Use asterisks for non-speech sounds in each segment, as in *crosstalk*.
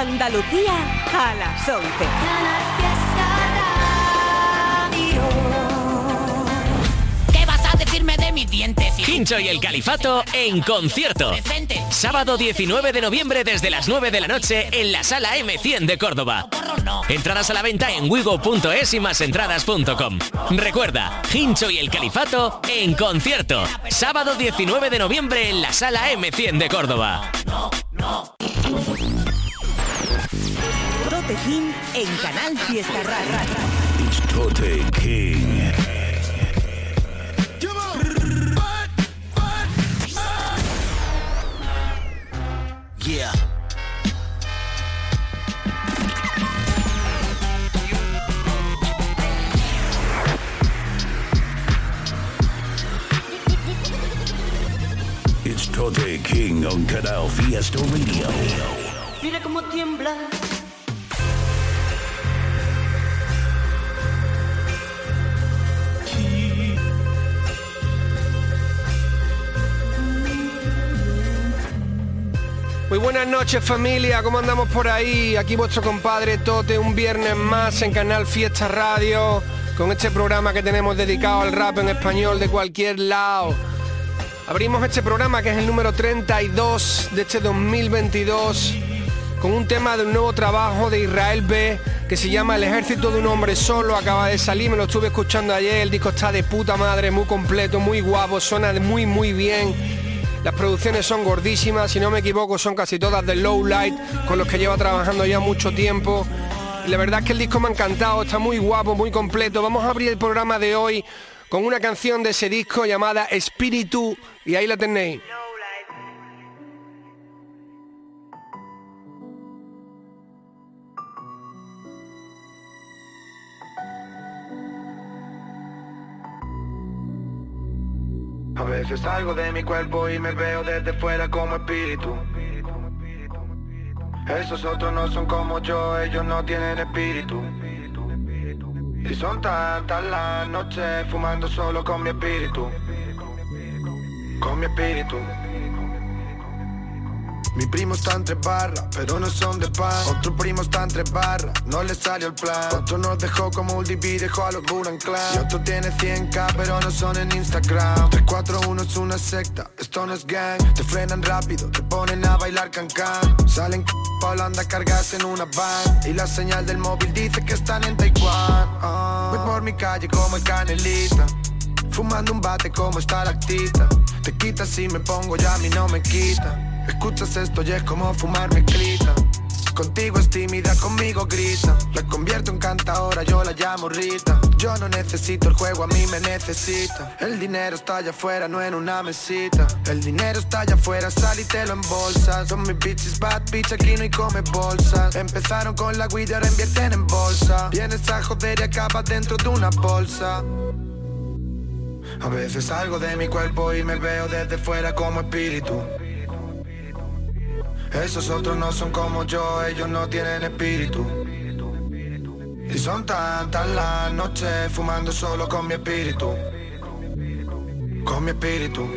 Andalucía a las 11. ¿Qué vas a decirme de mis dientes? Hincho y el Califato en concierto. Sábado 19 de noviembre desde las 9 de la noche en la sala M100 de Córdoba. Entradas a la venta en wigo.es y másentradas.com. Recuerda, Hincho y el Califato en concierto. Sábado 19 de noviembre en la sala M100 de Córdoba. Tote King en Canal Fiesta Rara. It's Tote King. Yeah. It's Tote King on Canal Fiesta Radio. Mira cómo tiembla. Buenas noches familia, ¿cómo andamos por ahí? Aquí vuestro compadre Tote, un viernes más en Canal Fiesta Radio, con este programa que tenemos dedicado al rap en español de cualquier lado. Abrimos este programa que es el número 32 de este 2022 con un tema de un nuevo trabajo de Israel B que se llama El ejército de un hombre solo, acaba de salir, me lo estuve escuchando ayer, el disco está de puta madre, muy completo, muy guapo, suena muy muy bien. Las producciones son gordísimas, si no me equivoco son casi todas de Low Light, con los que lleva trabajando ya mucho tiempo. Y la verdad es que el disco me ha encantado, está muy guapo, muy completo. Vamos a abrir el programa de hoy con una canción de ese disco llamada Espíritu, y ahí la tenéis. Veces salgo de mi cuerpo y me veo desde fuera como espíritu. Esos otros no son como yo, ellos no tienen espíritu. Y son tantas las noches fumando solo con mi espíritu. Con mi espíritu. Mi primo está en tres barras, pero no son de pan. Otro primo está en tres barras, no le salió el plan. Otro nos dejó como un DB, dejó a los Buran Clan. Y otro tiene 100k, pero no son en Instagram. 341 es una secta, esto no es gang. Te frenan rápido, te ponen a bailar cancán. Salen pa' Holanda a cargarse en una van. Y la señal del móvil dice que están en Taiwán. Ah. Voy por mi calle como el canelita. Fumando un bate como está la actita. Te quita si me pongo ya a no me quita. Escuchas esto y es como fumar me grita. Contigo es tímida, conmigo grita. Me convierto en cantadora, yo la llamo Rita. Yo no necesito el juego, a mí me necesita. El dinero está allá afuera, no en una mesita. El dinero está allá afuera, sal y te lo embolsas. Son mis bitches bad bitch, aquí no hay come bolsas. Empezaron con la guida, ahora invierten en bolsa. Vienes a joder y acabas dentro de una bolsa. A veces salgo de mi cuerpo y me veo desde fuera como espíritu. Esos otros no son como yo, ellos no tienen espíritu. Y son tantas las noches fumando solo con mi espíritu. Con mi espíritu.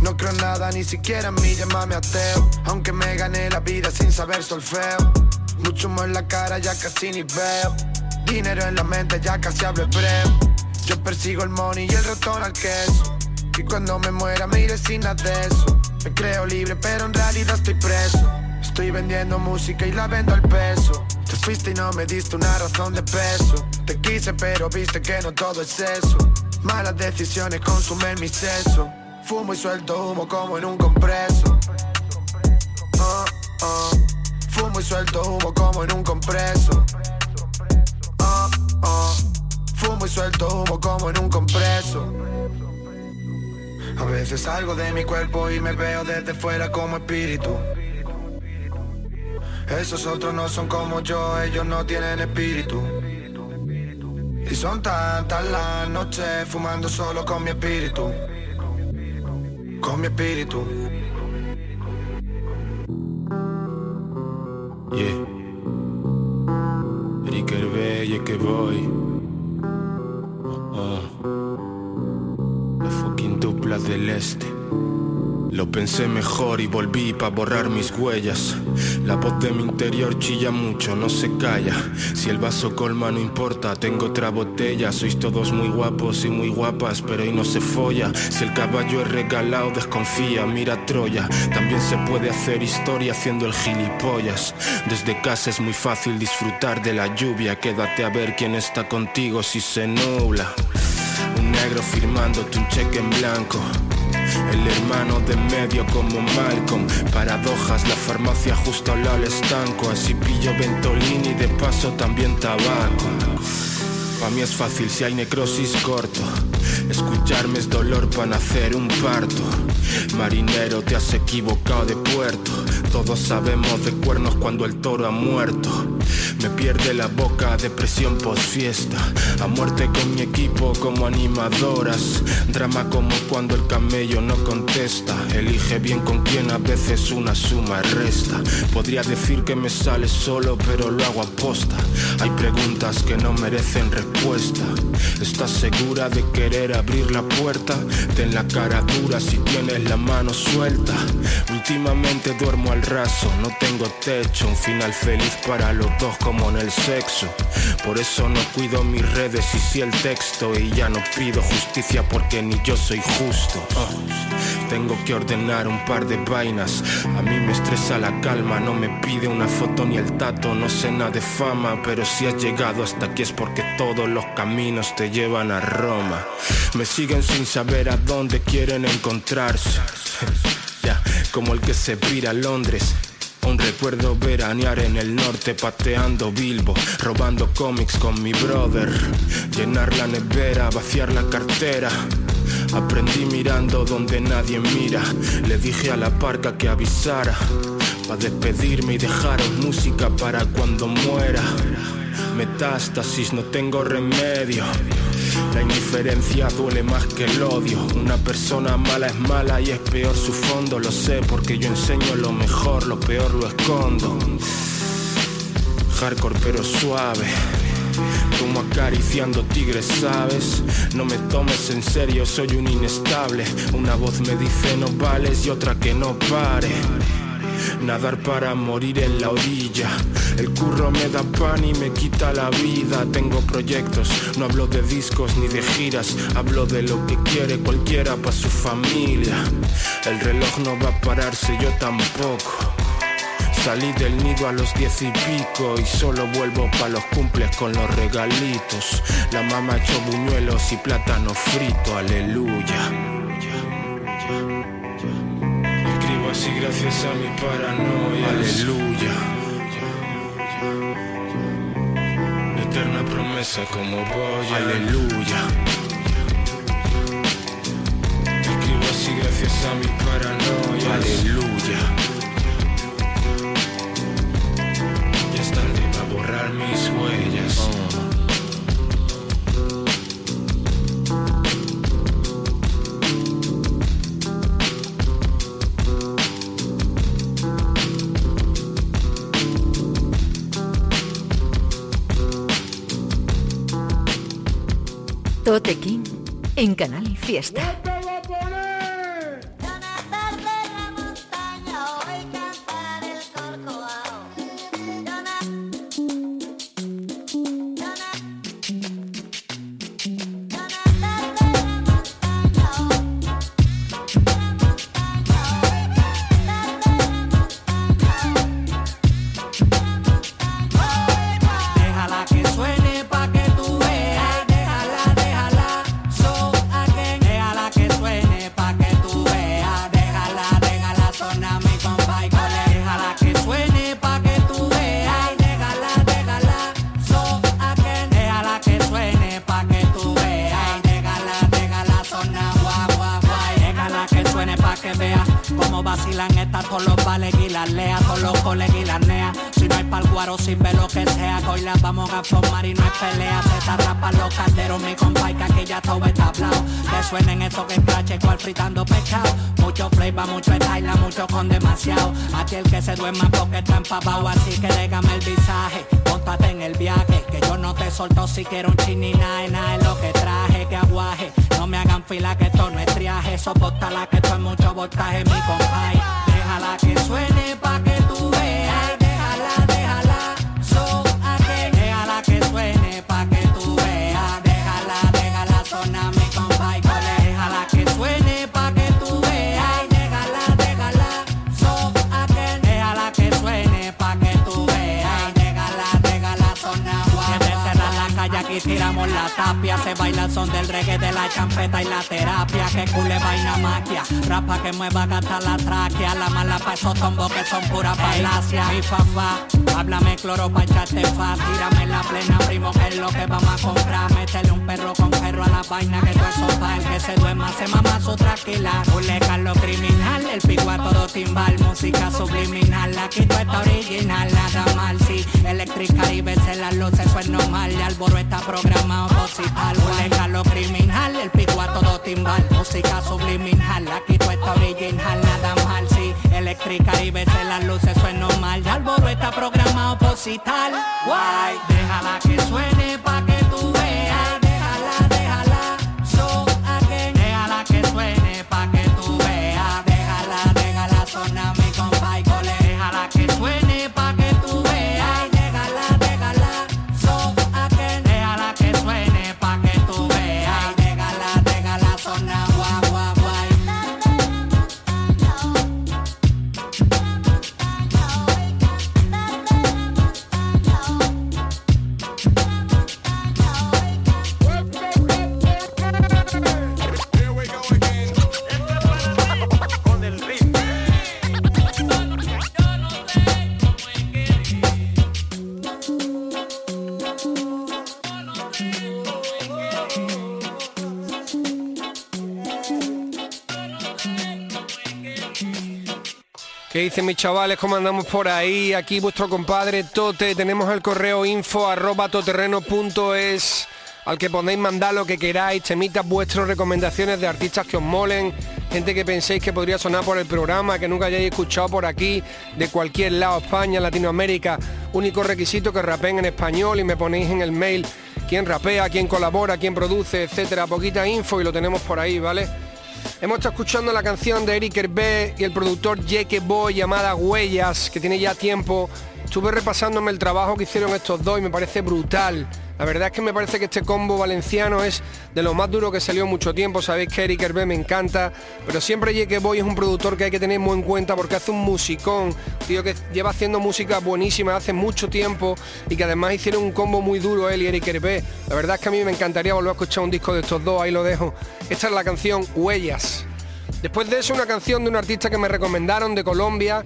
No creo en nada, ni siquiera en mí, llámame ateo. Aunque me gané la vida sin saber solfeo. Mucho humo en la cara, ya casi ni veo. Dinero en la mente, ya casi hablo hebreo. Yo persigo el money y el ratón al queso. Y cuando me muera me iré sin nada. Me creo libre, pero en realidad estoy preso. Estoy vendiendo música y la vendo al peso. Te fuiste y no me diste una razón de peso. Te quise, pero viste que no todo es eso. Malas decisiones consumen mi seso. Fumo y suelto humo como en un compreso. Ah, ah. Fumo y suelto humo como en un compreso. Ah. Fumo y suelto humo como en un compreso. A veces salgo de mi cuerpo y me veo desde fuera como espíritu. Esos otros no son como yo, ellos no tienen espíritu. Y son tantas las noches fumando solo con mi espíritu. Con mi espíritu. Yeah. Eric Hervé, que voy. Oh. La fucking dupla del este. Lo pensé mejor y volví para borrar mis huellas. La voz de mi interior chilla mucho, no se calla. Si el vaso colma no importa, tengo otra botella. Sois todos muy guapos y muy guapas, pero hoy no se folla. Si el caballo es regalado, desconfía, mira Troya. También se puede hacer historia haciendo el gilipollas. Desde casa es muy fácil disfrutar de la lluvia. Quédate a ver quién está contigo si se nubla. Negro firmándote un cheque en blanco. El hermano de medio como Malcolm. Paradojas, la farmacia justo al lado del estanco. Así pillo ventolín y de paso también tabaco. Pa' mí es fácil si hay necrosis corto. Escucharme es dolor para nacer un parto Marinero, te has equivocado de puerto. Todos sabemos de cuernos cuando el toro ha muerto. Me pierde la boca, depresión post fiesta A muerte con mi equipo como animadoras. Drama como cuando el camello no contesta. Elige bien con quién a veces una suma resta. Podría decir que me sale solo pero lo hago aposta. Hay preguntas que no merecen respuesta ¿Estás segura de querer abrir la puerta? Ten la cara dura si tienes la mano suelta. Últimamente duermo al raso, no tengo techo. Un final feliz para los dos como en el sexo. Por eso no cuido mis redes y si el texto Y ya no pido justicia porque ni yo soy justo. Oh, Tengo que ordenar un par de vainas. A mí me estresa la calma, no me pide una foto ni el tato. No nada de fama, pero si has llegado hasta aquí es porque todos los caminos te llevan a Roma. Me siguen sin saber a dónde quieren encontrarse. *laughs* Ya, como el que se vira a Londres. Aún recuerdo veranear en el norte pateando Bilbo, robando cómics con mi brother, llenar la nevera, vaciar la cartera. Aprendí mirando donde nadie mira, le dije a la parca que avisara, pa despedirme y dejaros música para cuando muera. Metástasis, no tengo remedio. La indiferencia duele más que el odio. Una persona mala es mala y es peor su fondo. Lo sé porque yo enseño lo mejor, lo peor lo escondo. Hardcore pero suave. Como acariciando tigres, ¿sabes? No me tomes en serio, soy un inestable. Una voz me dice no vales y otra que no pare. Nadar para morir en la orilla. El curro me da pan y me quita la vida. Tengo proyectos, no hablo de discos ni de giras. Hablo de lo que quiere cualquiera para su familia. El reloj no va a pararse, yo tampoco. Salí del nido a los diez y pico y solo vuelvo pa' los cumples con los regalitos. La mamá echó buñuelos y plátano frito, aleluya. Gracias a mi paranoia, aleluya. Eterna promesa como voy, aleluya. Escribo así gracias a mi paranoia, aleluya. Ya es tarde para borrar mis huellas. Tote King en Canal Fiesta. Vacilan estas todos los vales y las lea, todos los colegas y las nea. Si no hay pa'l guaro, sin ver lo que sea, hoy las vamos a formar y no hay pelea. Se está rapan los calderos, mi compa, y que ya todo está hablado. Que suenen esos que escrache cual fritando pescado. Mucho flavor, mucho style, mucho con demasiado. Aquí el que se duerma porque está empapado, así que déjame el visaje. Póntate en el viaje, que yo no te solto si quiero un chin ni nada, nada es lo que traje, que aguaje. Me hagan fila que esto no es triaje, soporta la que esto es mucho voltaje, mi compay. Déjala que suene pa' que tú la. Se baila el son del reggae, de la champeta y la terapia. Que cule vaina maquia. Rapa que mueva gata la tráquea. La mala pa' esos tombos que son pura falacia. Mi fafa, háblame cloro pa' echarte fa. Tírame la plena, primo, que es lo que vamos a comprar. Métele un perro con perro a la vaina que todo eso pa' el que se duerma, se mama su tranquila. Cule lo criminal, el pico a todo timbal. Música subliminal, aquí todo está original. Nada mal, sí. Eléctrica y verse las luces, eso es normal. Y Alboro está programado musical. Cule lo criminal, el pico a todo timbal. Música subliminal, aquí todo está original. Nada mal, sí. Eléctrica y verse las luces, eso es normal. Y Alboro está programado musical. Guay, déjala que suene pa' que tú veas. Dicen mis chavales? ¿Cómo andamos por ahí? Aquí vuestro compadre Tote. Tenemos el correo info arroba toterreno.es al que podéis mandar lo que queráis, temitas vuestras recomendaciones de artistas que os molen, gente que penséis que podría sonar por el programa, que nunca hayáis escuchado por aquí, de cualquier lado, España, Latinoamérica. Único requisito que rapeen en español y me ponéis en el mail quién rapea, quién colabora, quién produce, etcétera. Poquita info y lo tenemos por ahí, ¿vale? Hemos estado escuchando la canción de Eric Hervé y el productor Jake Boy llamada Huellas, que tiene ya tiempo. Estuve repasándome el trabajo que hicieron estos dos y me parece brutal. La verdad es que me parece que este combo valenciano es de lo más duro que salió mucho tiempo. Sabéis que Eric Hervé me encanta, pero siempre Jake Boy es un productor que hay que tener muy en cuenta porque hace un musicón, tío que lleva haciendo música buenísima hace mucho tiempo y que además hicieron un combo muy duro él y Eric Hervé. La verdad es que a mí me encantaría volver a escuchar un disco de estos dos, ahí lo dejo. Esta es la canción Huellas. Después de eso una canción de un artista que me recomendaron de Colombia,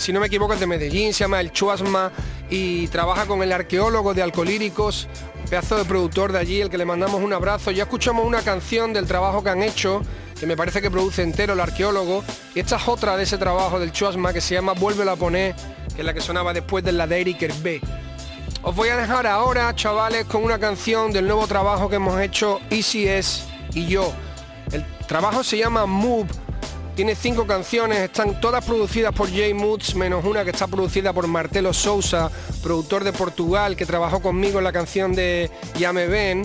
si no me equivoco es de Medellín, se llama El Chuasma y trabaja con el arqueólogo de Alcolíricos, pedazo de productor de allí, el que le mandamos un abrazo. Ya escuchamos una canción del trabajo que han hecho, que me parece que produce entero el arqueólogo, y esta es otra de ese trabajo del Chuasma que se llama Vuélvelo a poner, que es la que sonaba después de la de Eric Hervé. Os voy a dejar ahora, chavales, con una canción del nuevo trabajo que hemos hecho Easy S y yo. El trabajo se llama Move. Tiene cinco canciones, están todas producidas por Jay Moods, menos una que está producida por Martelo Sousa, productor de Portugal, que trabajó conmigo en la canción de Ya me ven.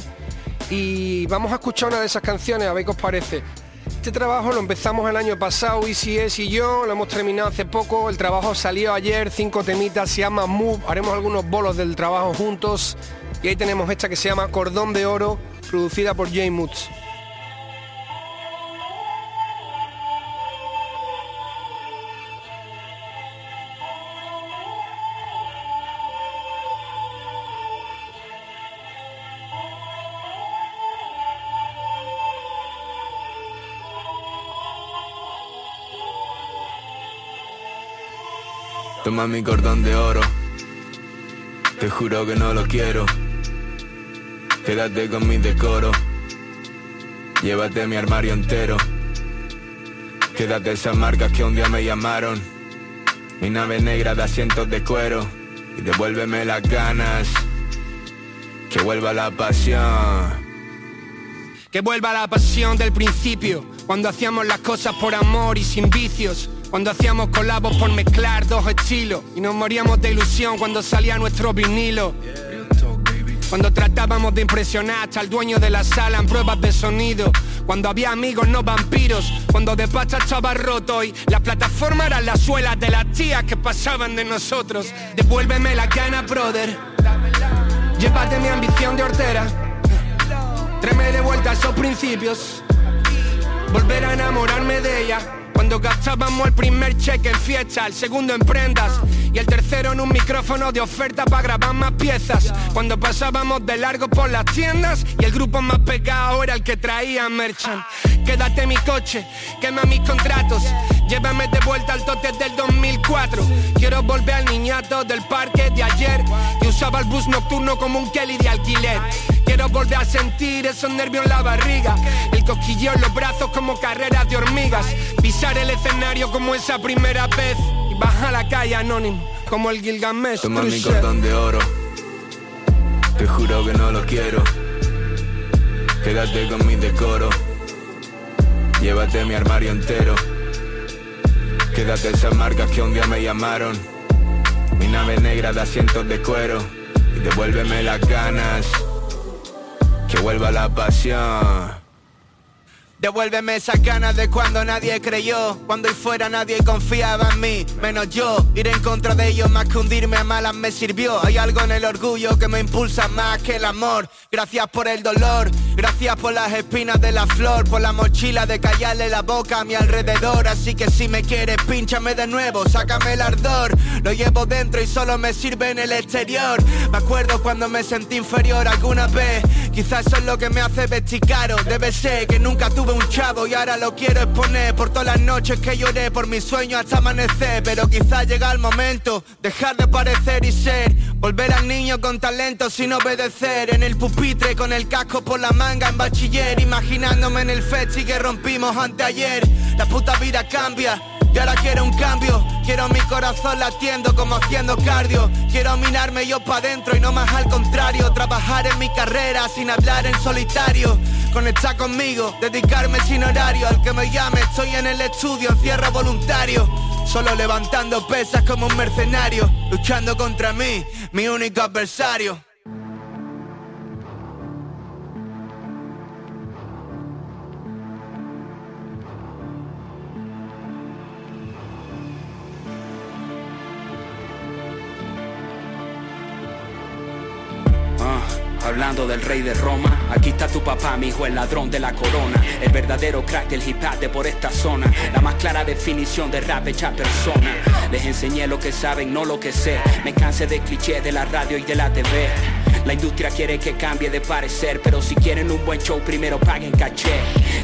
Y vamos a escuchar una de esas canciones, a ver qué os parece. Este trabajo lo empezamos el año pasado, ICS y yo, lo hemos terminado hace poco, el trabajo salió ayer, cinco temitas, se llama Move, haremos algunos bolos del trabajo juntos. Y ahí tenemos esta que se llama Cordón de Oro, producida por Jay Moods. Mi cordón de oro. Te juro que no lo quiero. Quédate con mi decoro. Llévate mi armario entero. Quédate esas marcas que un día me llamaron. Mi nave negra de asientos de cuero. Y devuélveme las ganas. Que vuelva la pasión. Que vuelva la pasión del principio, cuando hacíamos las cosas por amor y sin vicios, cuando hacíamos colabos por mezclar dos estilos y nos moríamos de ilusión cuando salía nuestro vinilo. Cuando tratábamos de impresionar hasta el dueño de la sala en pruebas de sonido. Cuando había amigos no vampiros. Cuando de pacha estaba roto y las plataformas eran las suelas de las tías que pasaban de nosotros. Devuélveme la gana, brother. Llévate mi ambición de hortera. Tráeme de vuelta esos principios. Volver a enamorarme de ella. Cuando gastábamos el primer cheque en fiesta, el segundo en prendas y el tercero en un micrófono de oferta para grabar más piezas. Cuando pasábamos de largo por las tiendas y el grupo más pegado era el que traía merchant. Quédate mi coche, quema mis contratos, llévame de vuelta al tote del 2004. Quiero volver al niñato del parque de ayer que usaba el bus nocturno como un Kelly de alquiler. Quiero volver a sentir esos nervios en la barriga, el cosquilleo en los brazos como carreras de hormigas, pisar el escenario como esa primera vez y bajar a la calle anónimo como el Gilgamesh. Toma mi cordón de oro. Te juro que no lo quiero. Quédate con mi decoro. Llévate mi armario entero. Quédate esas marcas que un día me llamaron. Mi nave negra de asientos de cuero. Y devuélveme las ganas. Que vuelva la pasión. Devuélveme esas ganas de cuando nadie creyó. Cuando ahí fuera nadie confiaba en mí Menos yo, ir en contra de ellos más que hundirme a malas me sirvió. Hay algo en el orgullo que me impulsa más que el amor. Gracias por el dolor, gracias por las espinas de la flor Por la mochila de callarle la boca a mi alrededor. Así que si me quieres pínchame de nuevo, sácame el ardor. Lo llevo dentro y solo me sirve en el exterior. Me acuerdo cuando me sentí inferior alguna vez. Quizás eso es lo que me hace vestir caro. Debe ser que nunca tuve un chavo y ahora lo quiero exponer. Por todas las noches que lloré por mis sueños hasta amanecer. Pero quizás llega el momento Dejar de parecer y ser. Volver al niño con talento sin obedecer. En el pupitre con el casco por la manga en bachiller. Imaginándome en el festi que rompimos anteayer. La puta vida cambia y ahora quiero un cambio, quiero mi corazón latiendo como haciendo cardio. Quiero minarme yo pa' dentro y no más al contrario. Trabajar en mi carrera sin hablar en solitario. Conectar conmigo, dedicarme sin horario. Al que me llame, estoy en el estudio, en cierre voluntario. Solo levantando pesas como un mercenario Luchando contra mí, mi único adversario Hablando del rey de Roma, aquí está tu papá, mi hijo, el ladrón de la corona. El verdadero crack del hip hop de por esta zona. La más clara definición de rap hecha persona. Les enseñé lo que saben, no lo que sé. Me cansé de clichés de la radio y de la TV. La industria quiere que cambie de parecer, pero si quieren un buen show, primero paguen caché.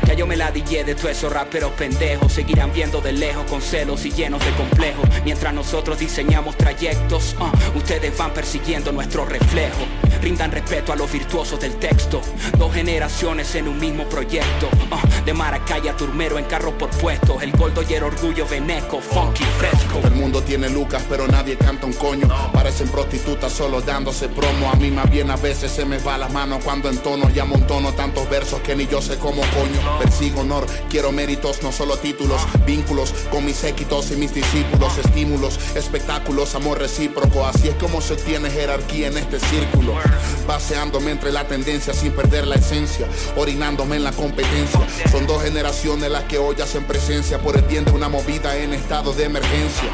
Ya yo me la dije de todos esos raperos pendejos. Seguirán viendo de lejos con celos y llenos de complejos. Mientras nosotros diseñamos trayectos, ah, ustedes van persiguiendo nuestro reflejo. Rindan respeto a los virtuosos del texto. Dos generaciones en un mismo proyecto. ah, de Maracay a Turmero en carro por puestos. El gordo y el orgullo veneco, funky fresco. Todo el mundo tiene lucas, pero nadie canta un coño. Parecen prostitutas solo dándose promo. A mí más bien a veces se me va las manos cuando entono y amontono tantos versos que ni yo sé cómo coño. Persigo honor, quiero méritos, no solo títulos. Vínculos con mis séquitos y mis discípulos. Estímulos, espectáculos, amor recíproco. Así es como se tiene jerarquía en este círculo. Paseándome entre la tendencia sin perder la esencia. Orinándome en la competencia. Son dos generaciones las que hoy hacen presencia por el bien de una movida en estado de emergencia.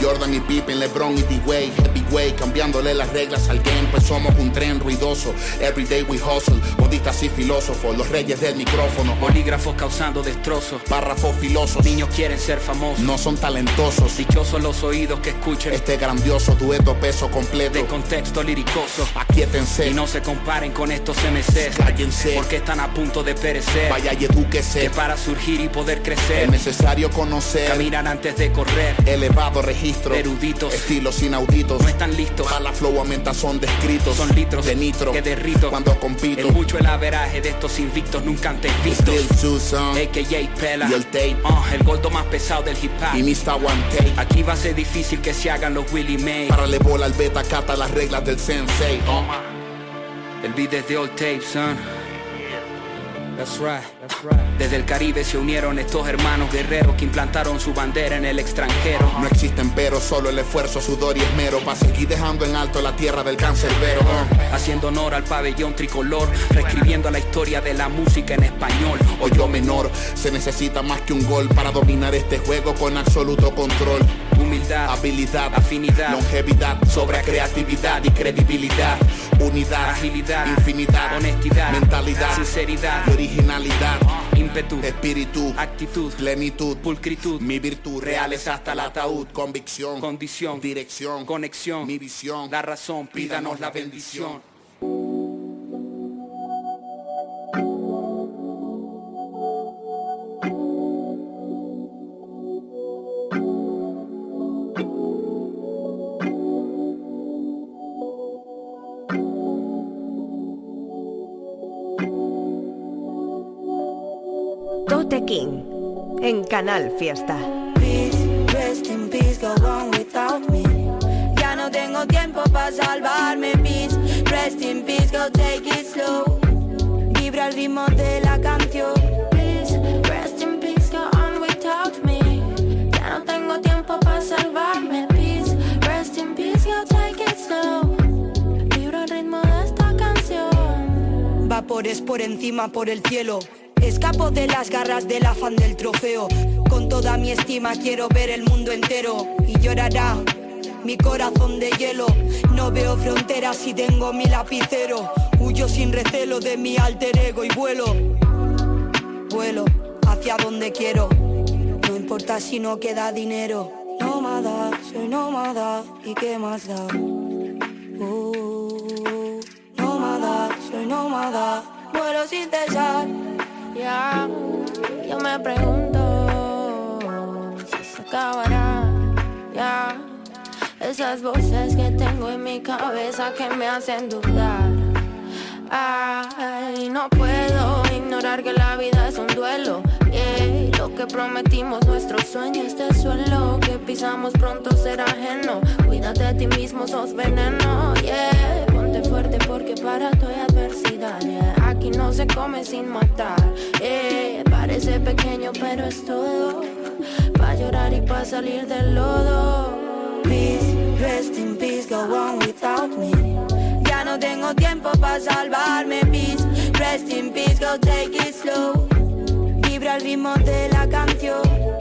Jordan y Pippen, LeBron y D-Way, Heavyweight, cambiándole las reglas al game, pues somos un tren ruidoso. Everyday we hustle, modistas y filósofos, los reyes del micrófono. Bolígrafos causando destrozos. Párrafos filosos, Niños quieren ser famosos. no son talentosos. Dichosos los oídos que escuchen Este grandioso dueto peso completo. de contexto liricoso. Aquíétense, Y no se comparen con estos MCs. cállense, Porque están a punto de perecer. vaya y edúquese. Que para surgir y poder crecer. Es necesario conocer Caminan antes de correr. elevado registro, Eruditos. estilos inauditos. No están listos. Para la flow aumenta son descritos. Son litros de nitro que derrito. cuando compito. Es mucho el averaje de estos invictos nunca antes vistos. AKA Pela. y el tape Ah, el gordo más pesado del hip hop. y Mr. One Take. Aquí va a ser difícil que se hagan los Willie May. Párale bola al beta, cata las reglas del sensei. El beat es de old tape, son. Desde el Caribe se unieron estos hermanos guerreros que implantaron su bandera en el extranjero. No existen pero, solo el esfuerzo, sudor y esmero para seguir dejando en alto la tierra del cancerbero. Haciendo honor al pabellón tricolor, reescribiendo la historia de la música en español. O yo menor, se necesita más que un gol para dominar este juego con absoluto control. Humildad, habilidad, afinidad, longevidad, sobre creatividad y credibilidad. Unidad, agilidad, infinidad, honestidad, mentalidad, sinceridad, originalidad, ímpetu, espíritu, actitud, plenitud, pulcritud, mi virtud, reales hasta el ataúd, convicción, condición, dirección, conexión, mi visión, la razón, pídanos la bendición. Tote King en Canal Fiesta. Peace, rest in peace, go on without me. Ya no tengo tiempo para salvarme, peace, rest in peace, go take it slow. Vibra el ritmo de la canción. Peace, rest in peace, go on without me. Ya no tengo tiempo para salvarme, peace, rest in peace, go take it slow. Vibra el ritmo de esta canción. Vapores por encima, por el cielo. Escapo de las garras del afán del trofeo. Con toda mi estima quiero ver el mundo entero y llorará mi corazón de hielo. No veo fronteras y tengo mi lapicero. Huyo sin recelo de mi alter ego y vuelo. Vuelo hacia donde quiero. No importa si no queda dinero. Nómada, soy nómada y qué más da. Uh, nómada, soy nómada. Vuelo sin cesar. Ya, yo me pregunto si se acabará. Ya, esas voces que tengo en mi cabeza que me hacen dudar. Ay, no puedo ignorar que la vida es un duelo. Yeah, lo que prometimos, nuestros sueños, este suelo que pisamos pronto será ajeno. Cuídate de ti mismo, sos veneno. Yeah, fuerte porque para tu adversidad. Aquí no se come sin matar. Yeah, parece pequeño, pero es todo. Pa' llorar y pa' salir del lodo. Peace, rest in peace, go on without me. Ya no tengo tiempo para salvarme, peace. Rest in peace, go take it slow. Vibra el ritmo de la canción.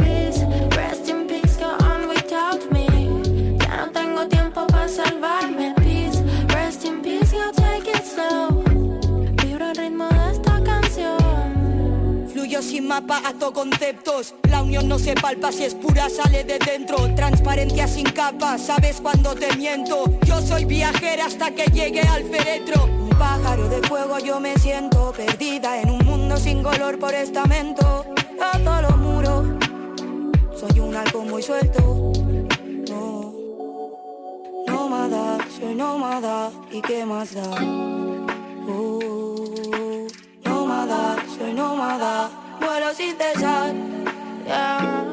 Mapa, conceptos. La unión no se palpa si es pura, sale de dentro. Transparencia sin capa, sabes cuando te miento. Yo soy viajera hasta que llegue al féretro. Un pájaro de fuego yo me siento perdida en un mundo sin color por estamento. Todo lo muro, soy un algo muy suelto. No, nómada, soy nómada y qué más da. Uh, nómada, soy nómada, vuelo sin cesar. Yeah,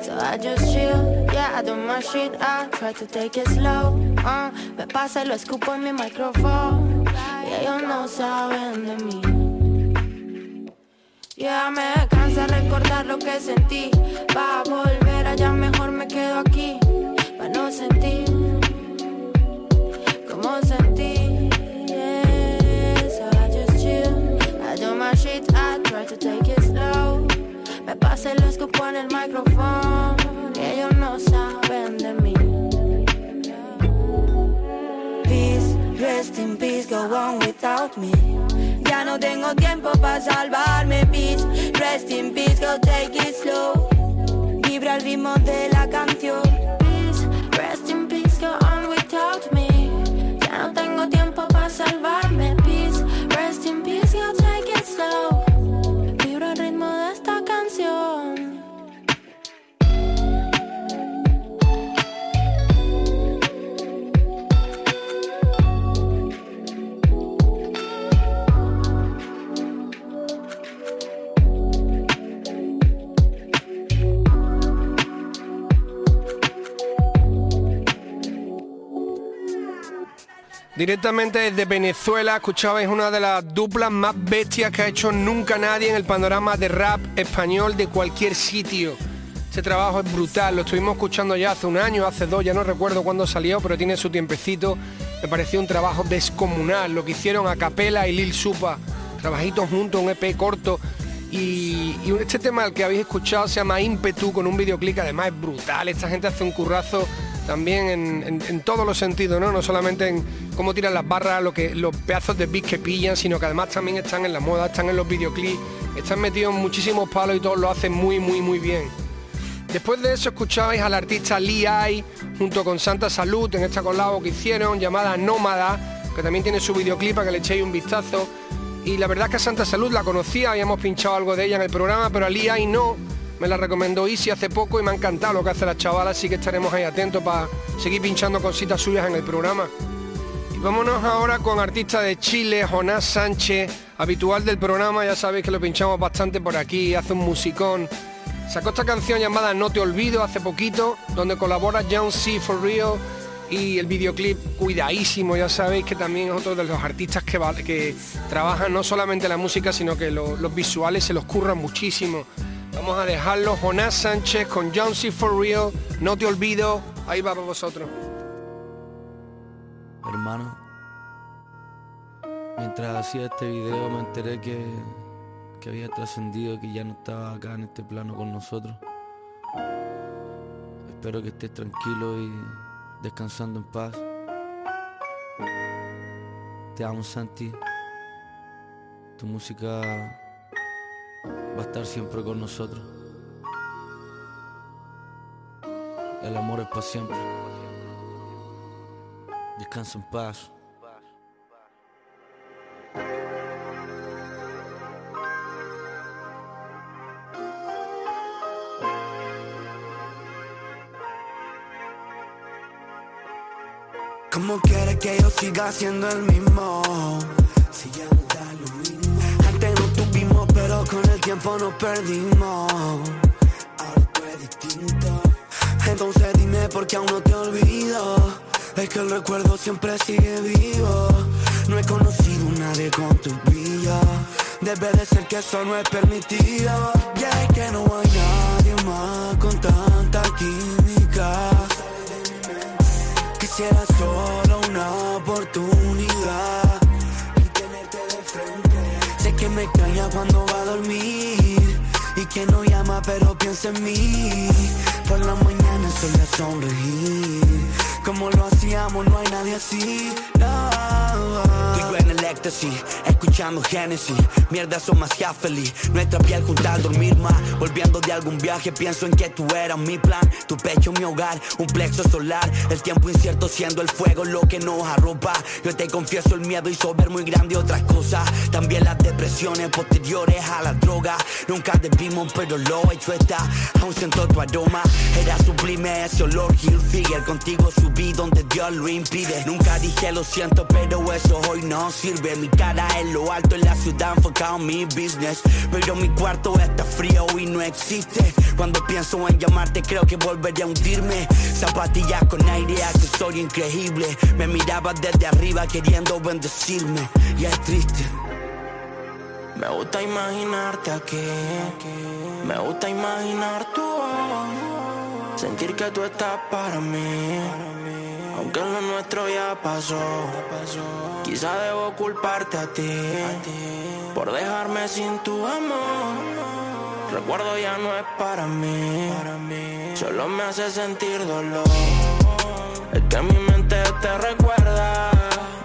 so I just chill. Yeah, I do my shit. I try to take it slow. Uh, me pasa y lo escupo en mi micrófono. Y ellos no saben de mí. Yeah, me cansa recordar lo que sentí. Va a volver allá, mejor me quedo aquí. Para no sentir como sentí. Yeah, so I just chill. I do my shit. I try to take it. Me pasa y lo escupo en el micrófono. Ellos no saben de mí. Peace, rest in peace, go on without me. Ya no tengo tiempo para salvarme, peace. Rest in peace, go take it slow. Vibra el ritmo de la canción. Peace, rest in peace, go on without me. Ya no tengo tiempo para salvarme, Directamente desde Venezuela escuchabais una de las duplas más bestias que ha hecho nunca nadie en el panorama de rap español de cualquier sitio. Este trabajo es brutal, lo estuvimos escuchando ya hace un año, hace dos, ya no recuerdo cuándo salió, pero tiene su tiempecito. Me pareció un trabajo descomunal, lo que hicieron a y Lil Supa, trabajitos juntos, un EP corto. Y, este tema el que habéis escuchado se llama Ímpetu, con un videoclip además es brutal. Esta gente hace un currazo también en, todos los sentidos, ¿no? No solamente en cómo tiran las barras, lo que, los pedazos de beat que pillan, sino que además también están en la moda, están en los videoclips, están metidos en muchísimos palos y todos lo hacen muy, muy, muy bien. Después de eso escuchabais al artista Lee Ai junto con Santa Salud en esta colabo que hicieron llamada Nómada, que también tiene su videoclip para que le echéis un vistazo. Y la verdad es que a Santa Salud la conocía, habíamos pinchado algo de ella en el programa, pero a Lee Ai no me la recomendó Easy hace poco y me ha encantado lo que hace la chavala, así que estaremos ahí atentos para seguir pinchando cositas suyas en el programa. Y vámonos ahora con artista de Chile, Jonás Sánchez, habitual del programa, ya sabéis que lo pinchamos bastante por aquí, hace un musicón. Sacó esta canción llamada No te olvido hace poquito, donde colabora John C. For Real y el videoclip cuidadísimo, ya sabéis que también es otro de los artistas que, que trabajan no solamente la música, sino que los visuales se los curran muchísimo. Vamos a dejarlo. Jonás Sánchez con John C. For Real. No te olvido. Ahí va para vosotros. Hermano, mientras hacía este video me enteré que, que había trascendido, que ya no estaba acá en este plano con nosotros. Espero que estés tranquilo y descansando en paz. Te amo, Santi. Tu música va a estar siempre con nosotros. El amor es para siempre. Descansa en paz. ¿Cómo quieres que yo siga siendo el mismo? Tiempo nos perdimos. Ahora es distinto. Entonces dime por qué aún no te olvido. Es que el recuerdo siempre sigue vivo. No he conocido a nadie con tu brillo. Debe de ser que eso no es permitido. Ya es que no hay nadie más con tanta química. Quisiera solo una oportunidad que me extraña cuando va a dormir y que no llama pero piensa en mí. Por la mañana suele sonreír. Como lo hacíamos, no hay nadie así. No. Tú en el éxtasis, escuchando Genesis. Mierda, son más feliz. Nuestra piel junta al dormir más. Volviendo de algún viaje, pienso en que tú eras mi plan. Tu pecho, mi hogar, un plexo solar. El tiempo incierto siendo el fuego lo que nos arropa. Yo te confieso, el miedo hizo ver muy grande otras cosas. También las depresiones posteriores a la droga. Nunca debimos, pero lo hecho está. Aún siento tu aroma. Era sublime ese olor, Hill Figure. Contigo subí donde Dios lo impide. Nunca dije lo siento, pero eso hoy no sirve. Mi cara en lo alto en la ciudad, enfocado en mi business. Pero mi cuarto está frío y no existe. Cuando pienso en llamarte, creo que volveré a hundirme. Zapatillas con aire, accesorio increíble. Me miraba desde arriba queriendo bendecirme. Y es triste. Me gusta imaginarte aquí. Me gusta imaginar tu. Sentir que tú estás para mí. Aunque lo nuestro ya pasó. Quizá debo culparte a ti. Por dejarme sin tu amor. Recuerdo ya no es para mí. Solo me hace sentir dolor. Es que mi mente te recuerda.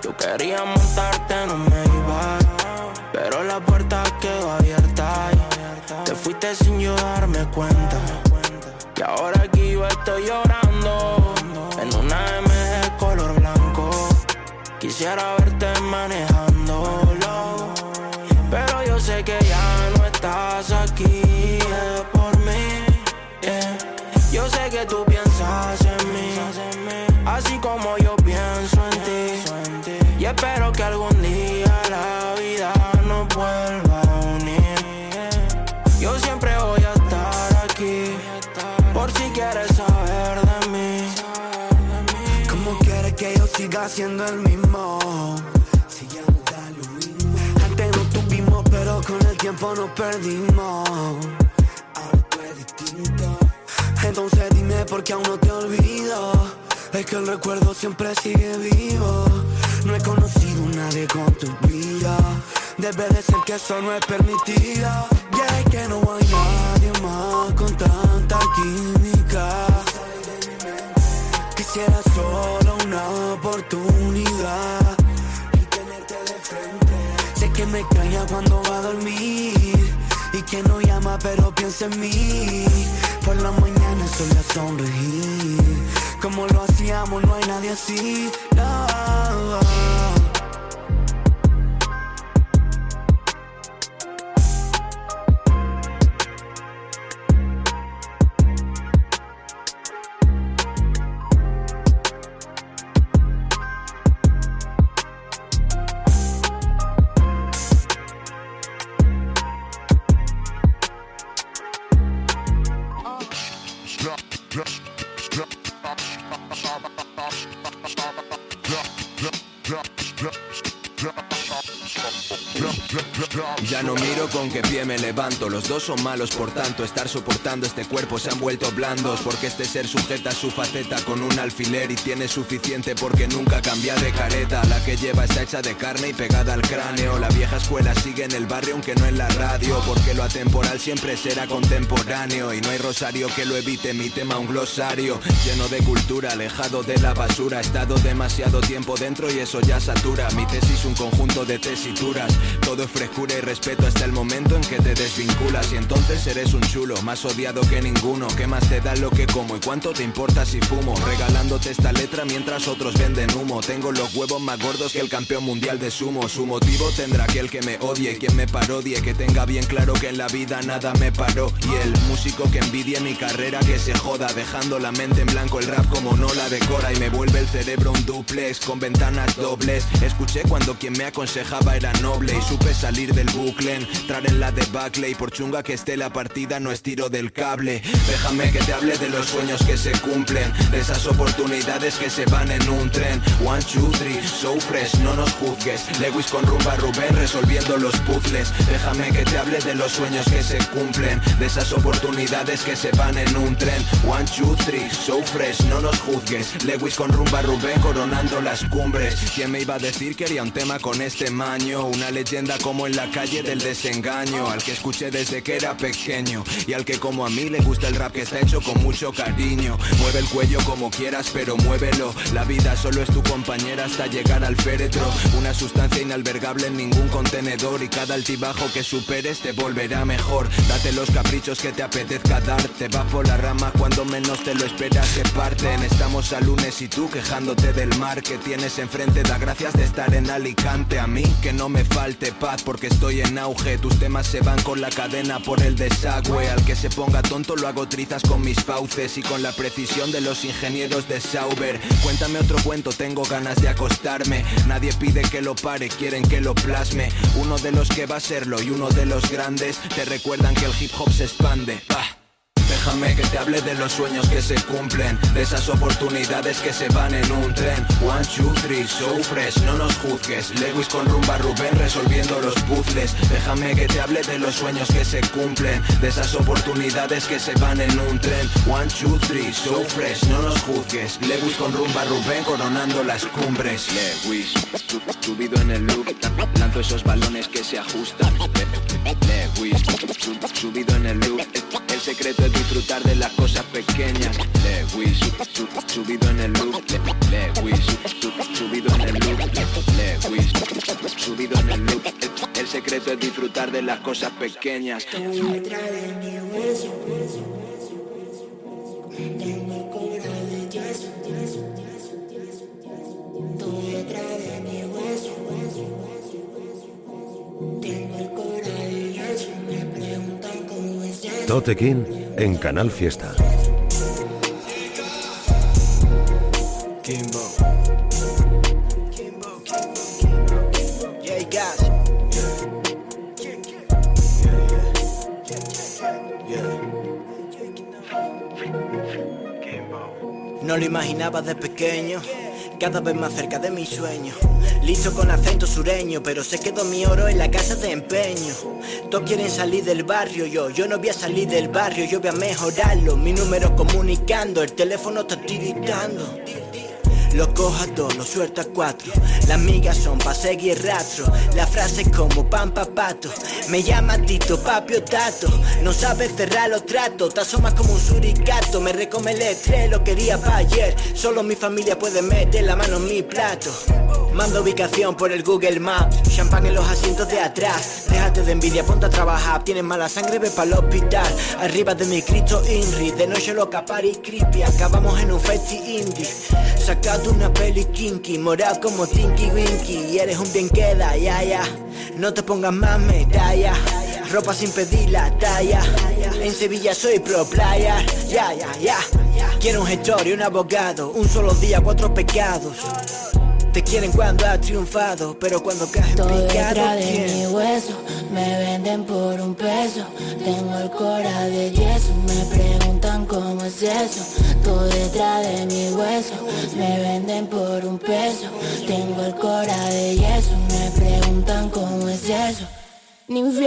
Yo quería montarte, no me iba. Pero la puerta quedó abierta. Y te fuiste sin yo darme cuenta. Y ahora estoy llorando. En una MG color blanco. Quisiera verte manejándolo. Pero yo sé que ya no estás aquí. por mí. Yo sé que tú piensas en mí. Así como yo pienso en ti. Y espero que algún siga siendo el mismo. Lo mismo. Antes no tuvimos, pero con el tiempo nos perdimos. Ahora todo es distinto. Entonces dime por qué aún no te olvido. Es que el recuerdo siempre sigue vivo. No he conocido a nadie con tu vida. Debe de ser que eso no es permitido. Ya es que no hay nadie más con tanta química. Quisiera solo me extraña cuando va a dormir y que no llama pero piensa en mí. Por la mañana a sonreír. Como lo hacíamos, no hay nadie así. Dos son malos por tanto estar soportando este cuerpo. Se han vuelto blandos porque este ser sujeta su faceta con un alfiler y tiene suficiente porque nunca cambia de careta, la que lleva está hecha de carne y pegada al cráneo, la vieja escuela sigue en el barrio aunque no en la radio, porque lo atemporal siempre será contemporáneo. Y no hay rosario que lo evite, mi tema un glosario. Lleno de cultura, alejado de la basura, he estado demasiado tiempo dentro y eso ya satura, mi tesis un conjunto de tesituras, todo es frescura y respeto hasta el momento en que te desvinculas y entonces eres un chulo, más odiado que ninguno. ¿Qué más te da lo que como y cuánto te importa si fumo? Regalándote esta letra mientras otros venden humo. Tengo los huevos más gordos que el campeón mundial de sumo. Su motivo tendrá aquel que me odie, quien me parodie, que tenga bien claro que en la vida nada me paró. Y el músico que envidie mi carrera que se joda, dejando la mente en blanco el rap como no la decora y me vuelve el cerebro un duplex con ventanas dobles. Escuché cuando quien me aconsejaba era noble y supe salir del bucle, entrar en la debacle y por chunga que esté la partida no estiro del cable. Déjame que te hable de los sueños que se cumplen, de esas oportunidades que se van en un tren. One, two, three, so fresh, no nos juzgues. Lewis con rumba Rubén resolviendo los puzzles. Déjame que te hable de los sueños que se cumplen, de esas oportunidades que se van en un tren. One, two, three, so fresh, no nos juzgues. Lewis con rumba Rubén coronando las cumbres. ¿Quién me iba a decir que haría un tema con este maño? Una leyenda como en la calle del desengaño Al que escuché desde que era pequeño. Y al que como a mí le gusta el rap que está hecho con mucho cariño. Mueve el cuello como quieras pero muévelo. La vida solo es tu compañera hasta llegar al féretro. Una sustancia inalbergable en ningún contenedor. Y cada altibajo que superes te volverá mejor. Date los caprichos que te apetezca dar. Te vas por la rama cuando menos te lo esperas. Se parten. Estamos a lunes y tú quejándote del mar que tienes enfrente. Da gracias de estar en Alicante. A mí que no me falte paz porque estoy en auge. Tus temas se van con la cadena por el desagüe. Al que se ponga tonto lo hago trizas con mis fauces Y con la precisión de los ingenieros de Sauber. Cuéntame otro cuento, tengo ganas de acostarme. Nadie pide que lo pare, quieren que lo plasme. Uno de los que va a serlo y uno de los grandes Te recuerdan que el hip hop se expande. Bah. Déjame que te hable de los sueños que se cumplen De esas oportunidades que se van en un tren. One, two, three, so fresh, no nos juzgues. Lewis con rumba Rubén resolviendo los puzzles. Déjame que te hable de los sueños que se cumplen De esas oportunidades que se van en un tren. One, two, three, so fresh, no nos juzgues. Lewis con rumba Rubén coronando las cumbres. Lewis, subido en el loop Lanzo esos balones que se ajustan. Lewis, subido en el loop El secreto es disfrutar de las cosas pequeñas. Lewis, subido en el loop. Lewis, subido en el loop. Lewis, subido en el loop. El secreto es disfrutar de las cosas pequeñas. Tote King en Canal Fiesta. Kimbo. Yeah, gas. No lo imaginaba de pequeño. Cada vez más cerca de mi sueño. Listo con acento sureño, pero se quedó mi oro en la casa de empeño. Todos quieren salir del barrio, yo, yo no voy a salir del barrio, yo voy a mejorarlo. Mi número comunicando, el teléfono está tiritando. Lo cojo a dos, lo suelto a cuatro. Las migas son pa' seguir rastro. La frase como pan papato. Me llama Tito, papi o tato. No sabes cerrar los tratos. Te como un suricato. Me recome el estrés, lo quería pa' ayer. Solo mi familia puede meter la mano en mi plato. Mando ubicación por el Google Maps. Champán en los asientos de atrás. Déjate de envidia, ponte a trabajar. Tienes mala sangre, ve para el hospital. Arriba de mi Cristo Inri. De noche loca, party creepy. Acabamos en un festi indie. Sacado una peli kinky. Morado como Tinky Winky. Y eres un bien queda, ya, ya. No te pongas más medalla. Ropa sin pedir la talla. En Sevilla soy pro player. Ya, ya, ya. Quiero un gestor y un abogado. Un solo día, cuatro pecados. Te quieren cuando has triunfado, pero cuando caes Todo picado, de ¿quién? mi hueso, me venden por un peso. Tengo el cora de yeso, me preguntan cómo es eso.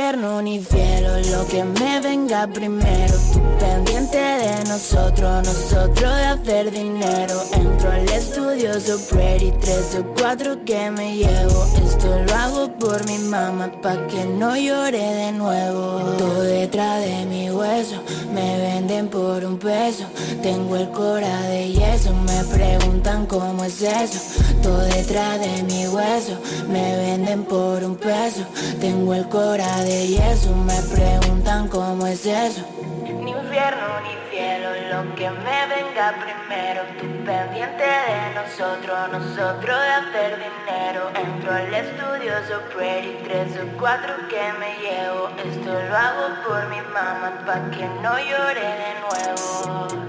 Infierno ni cielo, lo que me venga primero. Pendiente de nosotros, nosotros de hacer dinero. Entro al estudio, so pretty, tres o cuatro que me llevo. Esto lo hago por mi mamá, pa' que no llore de nuevo. Todo detrás de mi hueso, me venden por un peso. Tengo el cora de yeso, me preguntan cómo es eso. Todo detrás de mi hueso, me venden por un peso. Tengo el cora de yeso, me preguntan cómo es eso. Ni infierno ni cielo, lo que me venga primero. Tú pendiente de nosotros, nosotros de hacer dinero. Entro al estudio, so pretty, tres o cuatro que me llevo. Esto lo hago por mi mamá, pa' que no llore de nuevo.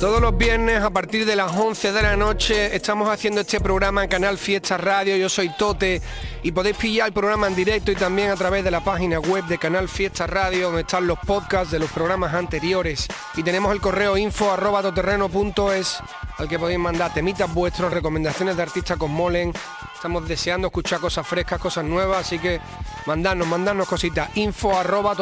Todos los viernes a partir de las 11 de la noche estamos haciendo este programa en Canal Fiesta Radio. Yo soy Tote y podéis pillar el programa en directo y también a través de la página web de Canal Fiesta Radio donde están los podcasts de los programas anteriores. Y tenemos el correo info arroba al que podéis mandar temitas vuestros, recomendaciones de artistas con Molen. Estamos deseando escuchar cosas frescas, cosas nuevas, así que mandadnos, mandadnos cositas. info arroba.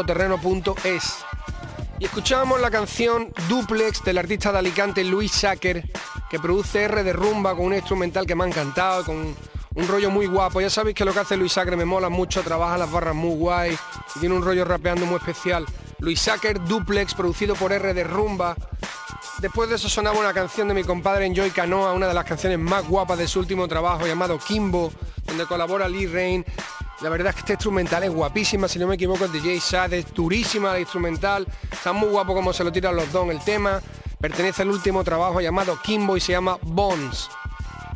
Y escuchábamos la canción Duplex del artista de Alicante Luis Sacker, que produce R de rumba con un instrumental que me ha encantado, con un rollo muy guapo. Ya sabéis que lo que hace Luis Sacker me mola mucho, trabaja las barras muy guay, y tiene un rollo rapeando muy especial. Luis Sacker Duplex, producido por R de rumba. Después de eso sonaba una canción de mi compadre Enjoy Canoa, una de las canciones más guapas de su último trabajo llamado Kimbo, donde colabora Lee Rain. La verdad es que este instrumental es guapísima, si no me equivoco es DJ Sad, es durísima la instrumental, está muy guapo como se lo tiran los dos en el tema, pertenece al último trabajo llamado Kimbo y se llama Bones.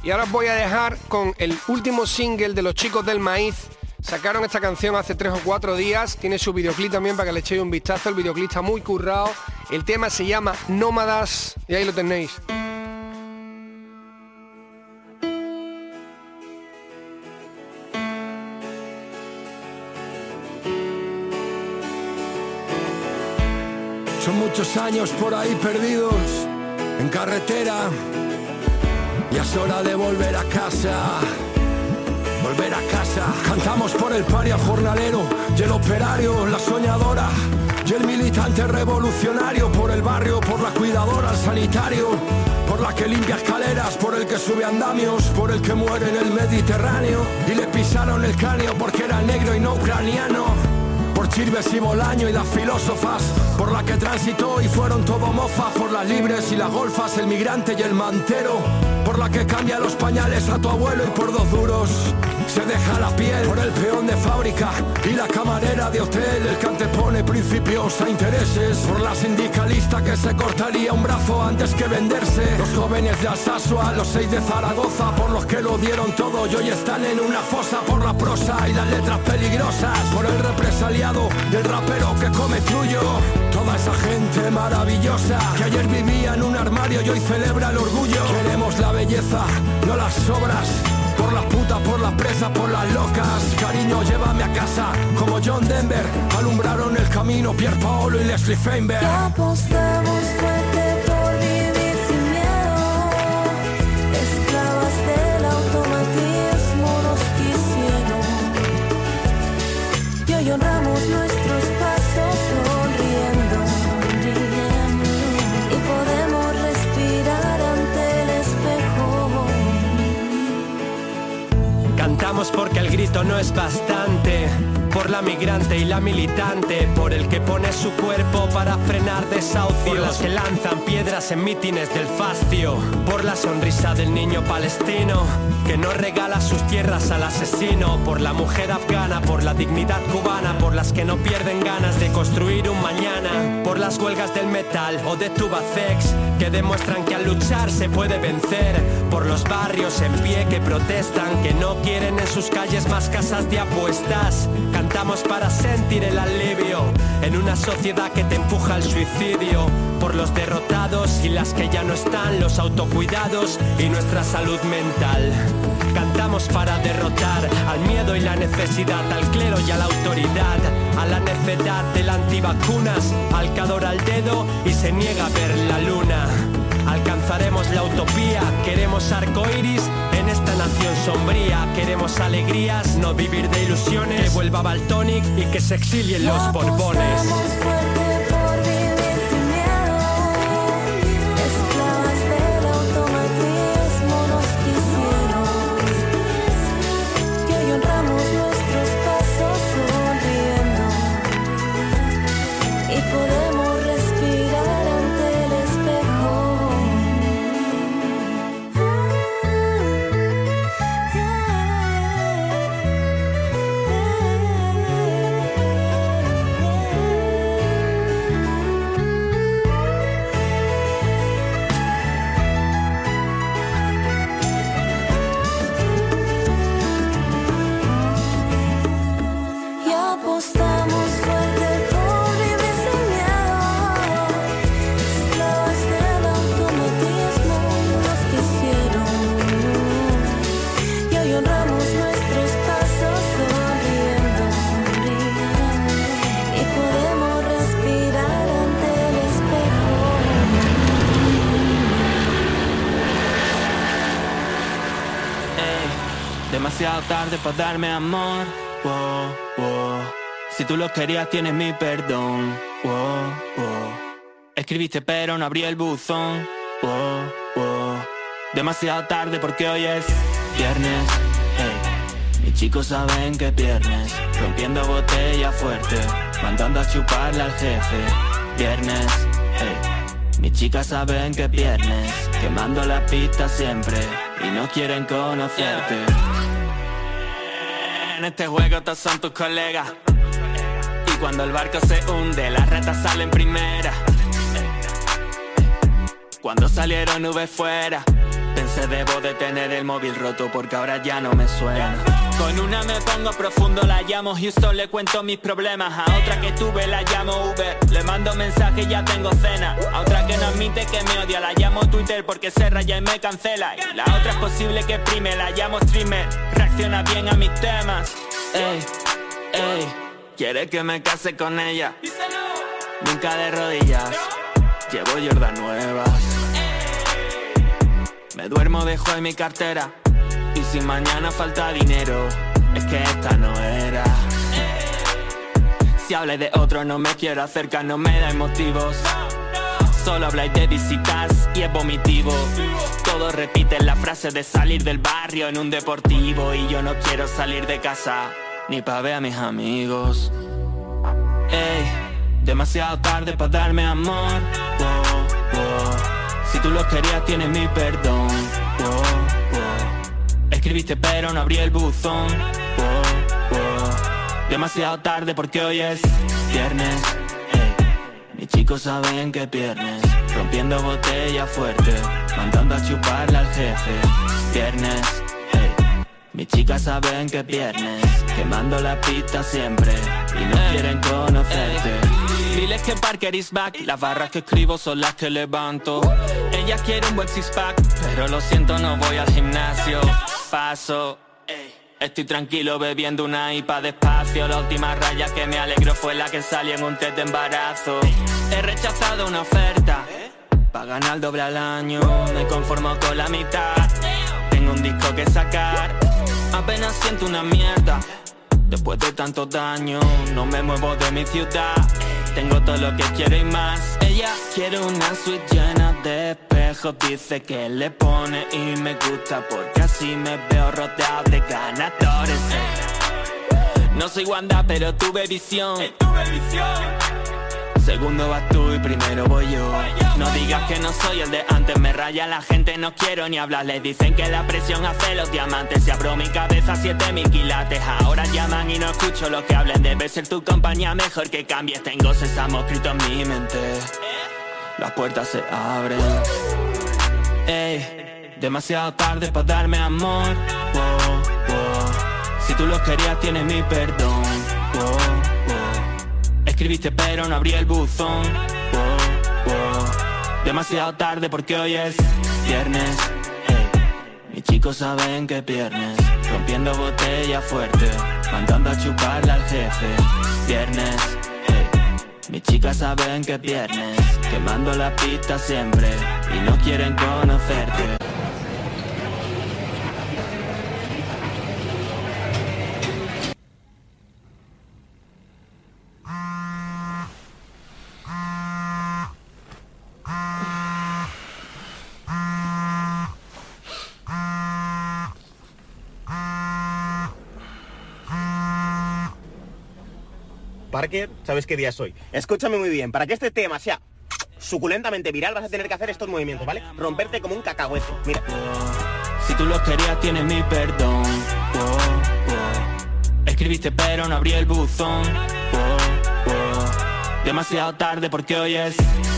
Y ahora os voy a dejar con el último single de los chicos del maíz. Sacaron esta canción hace tres o cuatro días, tiene su videoclip también para que le echéis un vistazo, el videoclip está muy currado, el tema se llama Nómadas y ahí lo tenéis. Muchos años por ahí perdidos en carretera. Ya es hora de volver a casa. Volver a casa. Cantamos por el paria jornalero y el operario, la soñadora. Y el militante revolucionario por el barrio, por la cuidadora, el sanitario. Por la que limpia escaleras, por el que sube andamios, por el que muere en el Mediterráneo. Y le pisaron el cráneo porque era negro y no ucraniano. Por Chirves y Bolaño y las filósofas, por la que transitó y fueron todo mofas, por las libres y las golfas, el migrante y el mantero, por la que cambia los pañales a tu abuelo y por dos duros se deja la piel, por el peón de fábrica y la camarera de hotel, el que antepone principios a intereses, por la sindicalista que se cortaría un brazo antes que venderse, los jóvenes de Alsasua, los seis de Zaragoza, por los que lo dieron todo y hoy están en una fosa, por la prosa y las letras peligrosas, por el represaliado y el rapero que come tuyo. Toda esa gente maravillosa que ayer vivía en un armario y hoy celebra el orgullo. Belleza, no las obras. Por las putas, por las presas, por las locas. Cariño, llévame a casa. Como John Denver, alumbraron el camino Pierre Paolo y Leslie Feinberg. Porque el grito no es bastante. Por la migrante y la militante, por el que pone su cuerpo para frenar desahucios, por los que lanzan piedras en mítines del fascio, por la sonrisa del niño palestino que no regala sus tierras al asesino, por la mujer afgana, por la dignidad cubana, por las que no pierden ganas de construir un mañana, por las huelgas del metal o de Tubacex que demuestran que al luchar se puede vencer, por los barrios en pie que protestan, que no quieren en sus calles más casas de apuestas. Cantamos para sentir el alivio en una sociedad que te empuja al suicidio. Por los derrotados y las que ya no están, los autocuidados y nuestra salud mental. Cantamos para derrotar al miedo y la necesidad, al clero y a la autoridad, a la necedad del antivacunas, al que adora el dedo y se niega a ver la luna. Alcanzaremos la utopía, queremos arcoiris en esta nación sombría, queremos alegrías, no vivir de ilusiones, que vuelva Baltonic y que se exilien los borbones. Para darme amor. Si tú lo querías, tienes mi perdón. Escribiste, pero no abrí el buzón. Demasiado tarde porque hoy es viernes. Ey, mis chicos saben que es viernes. Rompiendo botella fuerte. Mandando a chuparle al jefe. Viernes. Ey, mis chicas saben que es viernes. Quemando la pista siempre. Y no quieren conocerte. En este juego todos son tus colegas. Y cuando el barco se hunde, las ratas salen primera. Cuando salieron nubes fuera, pensé debo de tener el móvil roto porque ahora ya no me suena. Con una me pongo profundo, la llamo Houston, le cuento mis problemas. A otra que tuve la llamo Uber, le mando mensaje y ya tengo cena. A otra que no admite que me odia, la llamo Twitter porque se raya y me cancela. Y la otra es posible que prime, la llamo streamer, reacciona bien a mis temas. Ey, ey, quiere que me case con ella. Nunca de rodillas, llevo Jordan nuevas. Me duermo, dejo en mi cartera. Si mañana falta dinero, es que esta no era. Si habláis de otro, no me quiero acercar, no me dais motivos. Solo habláis de visitas y es vomitivo. Todos repiten la frase de salir del barrio en un deportivo. Y yo no quiero salir de casa, ni pa' ver a mis amigos. Ey, demasiado tarde para darme amor. Si tú lo querías, tienes mi perdón. Escribiste, pero no abrí el buzón. Wow, wow. Demasiado tarde porque hoy es viernes. Mis chicos saben que es viernes. Rompiendo botella fuerte. Mandando a chuparle al jefe. Viernes. ey, mis chicas saben que es viernes. Quemando la pista siempre. Y no quieren conocerte. Diles que Parker is back Las barras que escribo son las que levanto Ella quiere un buen six pack Pero lo siento no voy al gimnasio Estoy tranquilo bebiendo una IPA despacio. La última raya que me alegró fue la que salió en un test de embarazo. He rechazado una oferta. para ganar doble al año. Me conformo con la mitad. Tengo un disco que sacar. Apenas siento una mierda. Después de tanto daño, no me muevo de mi ciudad. Tengo todo lo que quiero y más. Ella quiere una suite llena de espejos. Dice que le pone y me gusta porque así me veo rodeado de ganadores. No soy Wanda, pero tuve visión. Segundo vas tú y primero voy yo. No digas que no soy el de antes, me raya la gente, no quiero ni hablar. Les dicen que la presión hace los diamantes. Se abro mi cabeza 7000 quilates. Ahora llaman y no escucho lo que hablen. Debe ser tu compañía mejor que cambies. Tengo sésamo escrito en mi mente. Las puertas se abren. Ey, demasiado tarde para darme amor. Si tú lo querías, tienes mi perdón. Escribiste pero no abrí el buzón. Demasiado tarde porque hoy es viernes. Mis chicos saben que viernes. Rompiendo botella fuerte. Mandando a chuparle al jefe. Viernes. Mis chicas saben que viernes. Quemando la pista siempre. Y no quieren conocerte. Parker, ¿sabes qué día es hoy? Escúchame muy bien, para que este tema sea suculentamente viral vas a tener que hacer estos movimientos, ¿vale? Romperte como un cacahuete. Mira. Si tú lo querías, tienes mi perdón. Escribiste pero no abrí el buzón. Demasiado tarde porque hoy es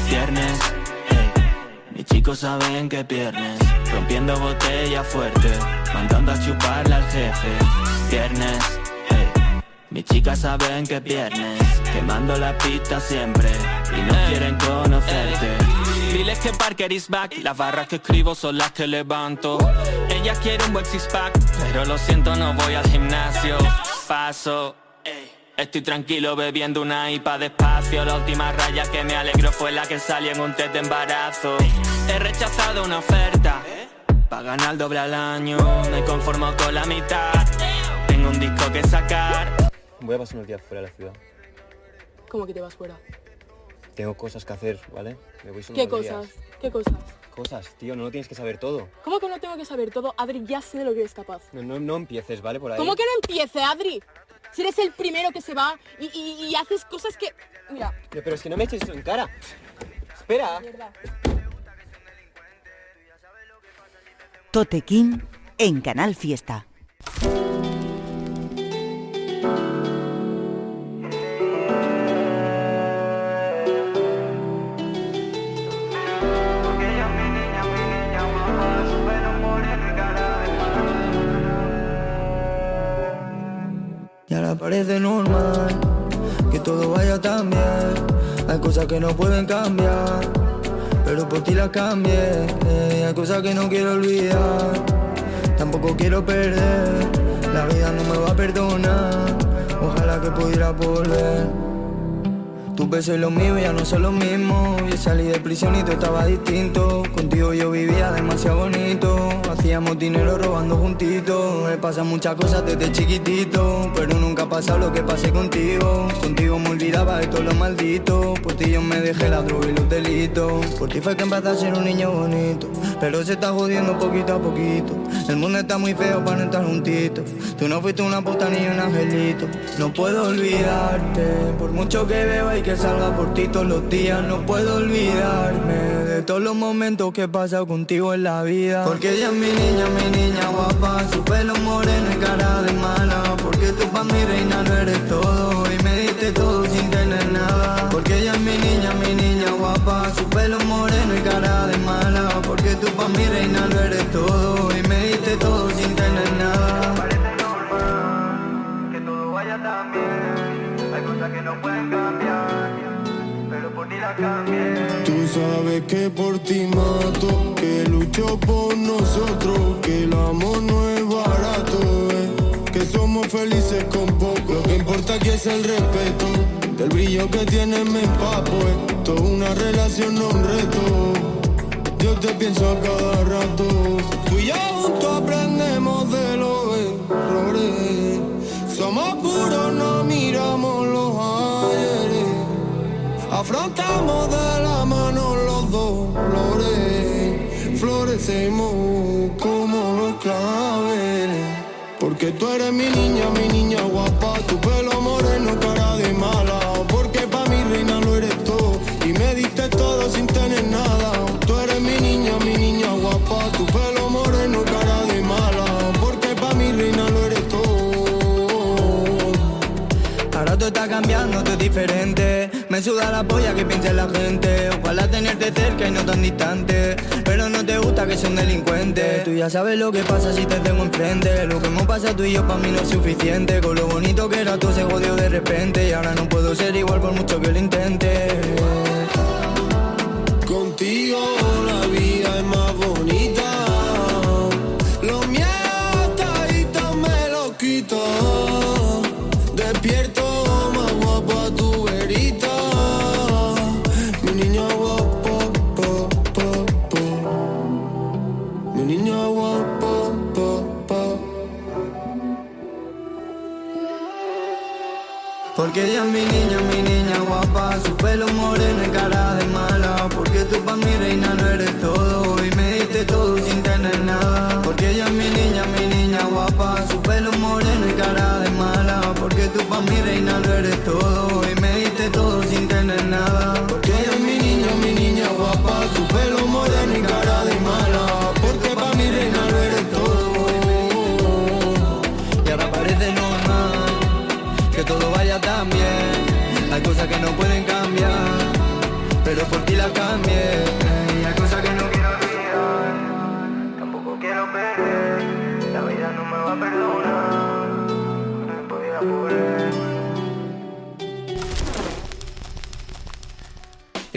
viernes. Mis chicos saben que es viernes. Rompiendo botella fuerte. Mandando a chuparle al jefe. Viernes. Mis chicas saben que es viernes. Quemando la pista siempre. Y no quieren conocerte. Diles que Parker is back, las barras que escribo son las que levanto. Ella quiere un buen six pack, pero lo siento, no voy al gimnasio. Paso, estoy tranquilo bebiendo una IPA despacio. La última raya que me alegró fue la que salió en un test de embarazo. He rechazado una oferta, para ganar doble al año. Me conformo con la mitad, tengo un disco que sacar. Voy a pasar unos días fuera de la ciudad. ¿Cómo que te vas fuera? Tengo cosas que hacer, ¿vale? Me voy solo ¿Qué unos días. cosas? ¿Qué cosas? Cosas, tío, no lo tienes que saber todo. ¿Cómo que no tengo que saber todo? Adri, ya sé de lo que eres capaz. No, no, no empieces, ¿vale? Por ahí. ¿Cómo que no empiece, Adri? Si eres el primero que se va y, y- y haces cosas que... Mira, Pero, pero es que no me eches eso en cara. Espera. Totequín en Canal Fiesta. Parece normal que todo vaya tan bien. Hay cosas que no pueden cambiar, pero por ti las cambié. Eh, Hay cosas que no quiero olvidar, tampoco quiero perder. La vida no me va a perdonar, ojalá que pudiera volver. Tus besos y los míos ya no son los mismos. Yo salí de prisión y todo estaba distinto. Contigo yo vivía demasiado bonito. Hacíamos dinero robando juntitos. Me pasan muchas cosas desde chiquitito. Pero nunca ha pasado lo que pasé contigo. Contigo me olvidaba de todo lo maldito. Por ti yo me dejé la droga y los delitos. Por ti fue que empecé a ser un niño bonito. Pero se está jodiendo poquito a poquito. El mundo está muy feo para no estar juntitos. Tú no fuiste una puta ni un angelito. No puedo olvidarte. Por mucho que veo y que salga por ti todos los días. No puedo olvidarme de todos los momentos que he pasado contigo en la vida. Porque ella es mi niña, mi niña guapa. Su pelo moreno y cara de mala. Porque tú pa' mi reina no eres todo. Y me diste todo sin tener nada. Porque ella es mi niña, mi niña guapa. Su pelo moreno y cara de mala. Porque tú pa' mi reina no eres todo. Y me diste todo sin tener nada. Parece normal que todo vaya tan bien. Hay cosas que no pueden cambiar. Tú sabes que por ti mato, que lucho por nosotros, que el amor no es somos felices con poco. Lo que importa aquí es el respeto. Del brillo que tienes me empapo. Esto es una relación, no un reto. Yo te pienso a cada rato. Tú y yo juntos aprendemos de los errores. Somos puros, no miramos los ayeres. Afrontamos de la mano los dolores. Florecemos como los claveles. Porque tú eres mi niña, mi niña guapa. Tu pelo moreno, cara de mala. Porque pa' mi reina lo eres todo. Y me diste todo sin tener nada. Tú eres mi niña, mi niña guapa. Tu pelo moreno, cara de mala. Porque pa' mi reina lo eres todo. Ahora todo está cambiando, todo es diferente. Me suda la polla que piense la gente. Ojalá tenerte cerca y no tan distante. Pero no te gusta que sea un delincuente. Tú ya sabes lo que pasa si te tengo enfrente. Lo que hemos pasado tú y yo para mí no es suficiente. Con lo bonito que era todo se jodió de repente. Y ahora no puedo ser igual por mucho que lo intente. Contigo la pelo moreno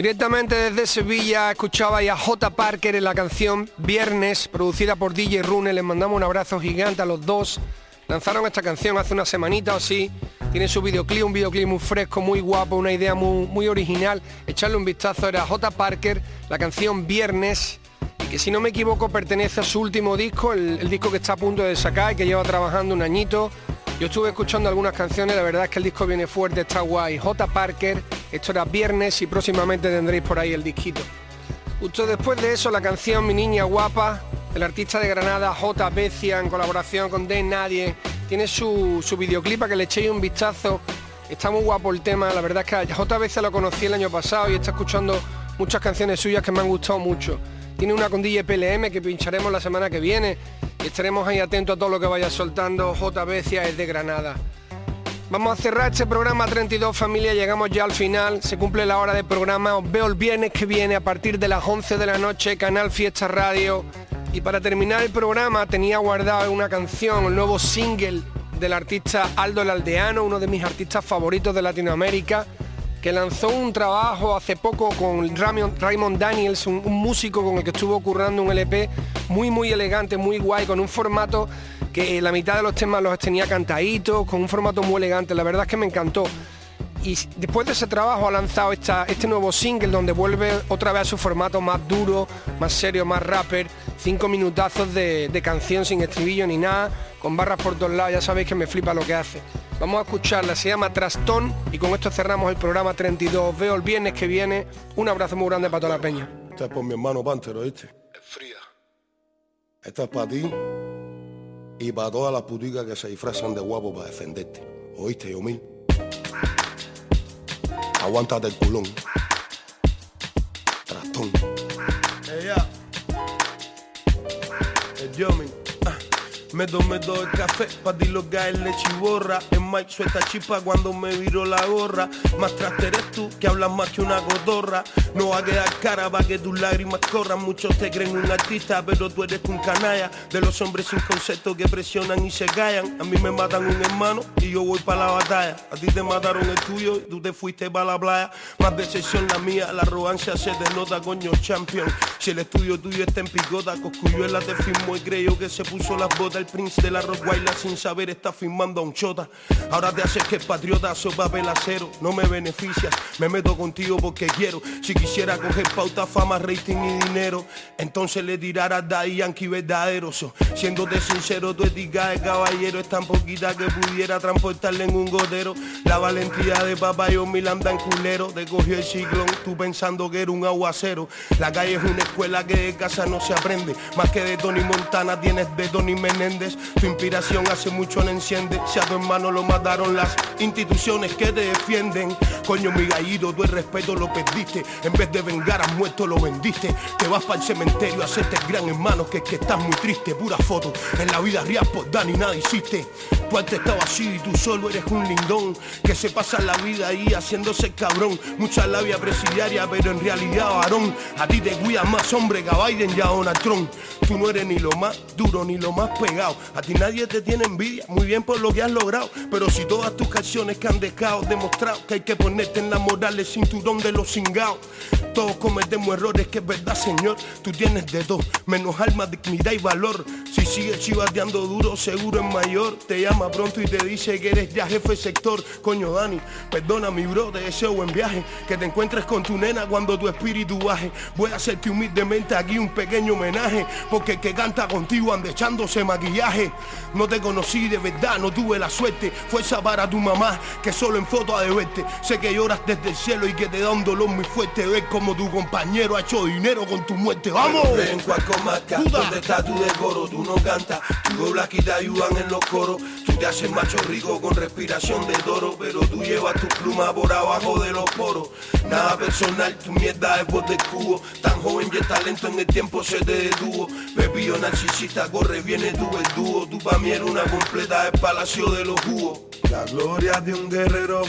Directamente desde Sevilla escuchaba a J. Parker en la canción Viernes, producida por DJ Rune. Les mandamos un abrazo gigante a los dos. Lanzaron esta canción hace una semanita o así. Tiene su videoclip, un videoclip muy fresco, muy guapo, una idea muy, muy original. Echarle un vistazo, era J. Parker, la canción Viernes, y que si no me equivoco pertenece a su último disco, el, el disco que está a punto de sacar y que lleva trabajando un añito. Yo estuve escuchando algunas canciones, la verdad es que el disco viene fuerte, está guay. J. Parker, esto era Viernes y próximamente tendréis por ahí el disquito. Justo después de eso la canción Mi Niña Guapa, el artista de Granada J. Becia en colaboración con De Nadie, tiene su, su videoclip para que le echéis un vistazo. Está muy guapo el tema, la verdad es que J. Becia lo conocí el año pasado y está escuchando muchas canciones suyas que me han gustado mucho. Tiene una con DJ PLM que pincharemos la semana que viene estaremos ahí atentos a todo lo que vaya soltando. J. Becia es de Granada. Vamos a cerrar este programa 32 familia, llegamos ya al final, se cumple la hora de programa, os veo el viernes que viene a partir de las 11 de la noche, Canal Fiesta Radio. Y para terminar el programa tenía guardado una canción, el nuevo single del artista Aldo el Aldeano, uno de mis artistas favoritos de Latinoamérica, que lanzó un trabajo hace poco con Raymond, Daniels, un, un músico con el que estuvo currando un LP muy muy elegante, muy guay, con un formato que la mitad de los temas los tenía cantaditos, con un formato muy elegante, la verdad es que me encantó. Y después de ese trabajo ha lanzado esta, este nuevo single donde vuelve otra vez a su formato más duro, más serio, más rapper, cinco minutazos de, de canción sin estribillo ni nada, con barras por todos lados, ya sabéis que me flipa lo que hace. Vamos a escucharla, se llama Trastón y con esto cerramos el programa 32. Os veo el viernes que viene. Un abrazo muy grande para toda la peña. Esta es por mi hermano Pántero, ¿viste? Es fría. Esta es para ti y para todas las puticas que se disfrazan de guapo para defenderte. ¿Oíste, Yomil? Aguántate el culón. Trastón. Ella. El Yomi. Me tomé todo el café pa' dilogar el leche y borra En Mike suelta chispa cuando me viro la gorra. Más traste eres tú que hablas más que una cotorra No va a quedar cara pa' que tus lágrimas corran. Muchos te creen un artista pero tú eres un canalla. De los hombres sin concepto que presionan y se callan. A mí me matan un hermano y yo voy pa' la batalla. A ti te mataron el tuyo y tú te fuiste pa' la playa. Más decepción la mía, la arrogancia se te nota coño champion. Si el estudio tuyo está en picota Coscuyuela te firmó y creyó que se puso las botas el Prince de la Rottweiler sin saber está firmando a un chota. Ahora te haces que es patriota, soy papel acero, no me beneficias, me meto contigo porque quiero. Si quisiera coger pauta, fama, rating y dinero, entonces le tirara a Daddy Yankee verdadero. So, siéndote sincero, tu ética de caballero es tan poquita que pudiera transportarle en un gotero. La valentía de papá y Milanda en culero, te cogió el ciclón, tú pensando que era un aguacero. La calle es una escuela que de casa no se aprende, más que de Tony Montana tienes de Tony Menéndez. Tu inspiración hace mucho no enciende, si a tu hermano lo mataron las instituciones que te defienden. Coño, mi gallito, tú el respeto lo perdiste, en vez de vengar a muerto lo vendiste. Te vas para el cementerio a hacerte el gran hermano, que es que estás muy triste, pura foto. En la vida rías por Dani, nada hiciste. Tu arte estaba así y tú solo eres un lindón, que se pasa la vida ahí haciéndose cabrón. Mucha labia presidiaria, pero en realidad varón. A ti te cuida más hombre que a Biden y a Donald Trump. Tú no eres ni lo más duro ni lo más pegado. A ti nadie te tiene envidia, muy bien por lo que has logrado. Pero si todas tus canciones que han dejado demostrado que hay que ponerte en la moral el cinturón de los cingados. Todos cometemos errores, que es verdad, señor. Tú tienes de todo, menos alma, dignidad y valor. Si sigues chivateando duro, seguro es mayor. Te llama pronto y te dice que eres ya jefe sector. Coño, Dani, perdona mi bro, te deseo buen viaje. Que te encuentres con tu nena cuando tu espíritu baje. Voy a hacerte humildemente aquí un pequeño homenaje. Porque el que canta contigo anda echándose maquillaje. No te conocí de verdad, no tuve la suerte. Fuerza para tu mamá, que solo en foto ha de verte. Sé que lloras desde el cielo y que te da un dolor muy fuerte. Ver como tu compañero ha hecho dinero con tu muerte. ¡Vamos! En Cuacomaca, donde está tu decoro, tú no cantas, tú doblas y te ayudan en los coros. Tú te haces macho rico con respiración de toro, pero tú llevas tu pluma por abajo de los poros. Nada personal, tu mierda es voz de cubo. Tan joven y el talento en el tiempo se te detuvo. Pepillo narcisista, corre, viene tú el dúo. Tú pa' mí eres una completa del palacio de los jugos. La gloria de un guerrero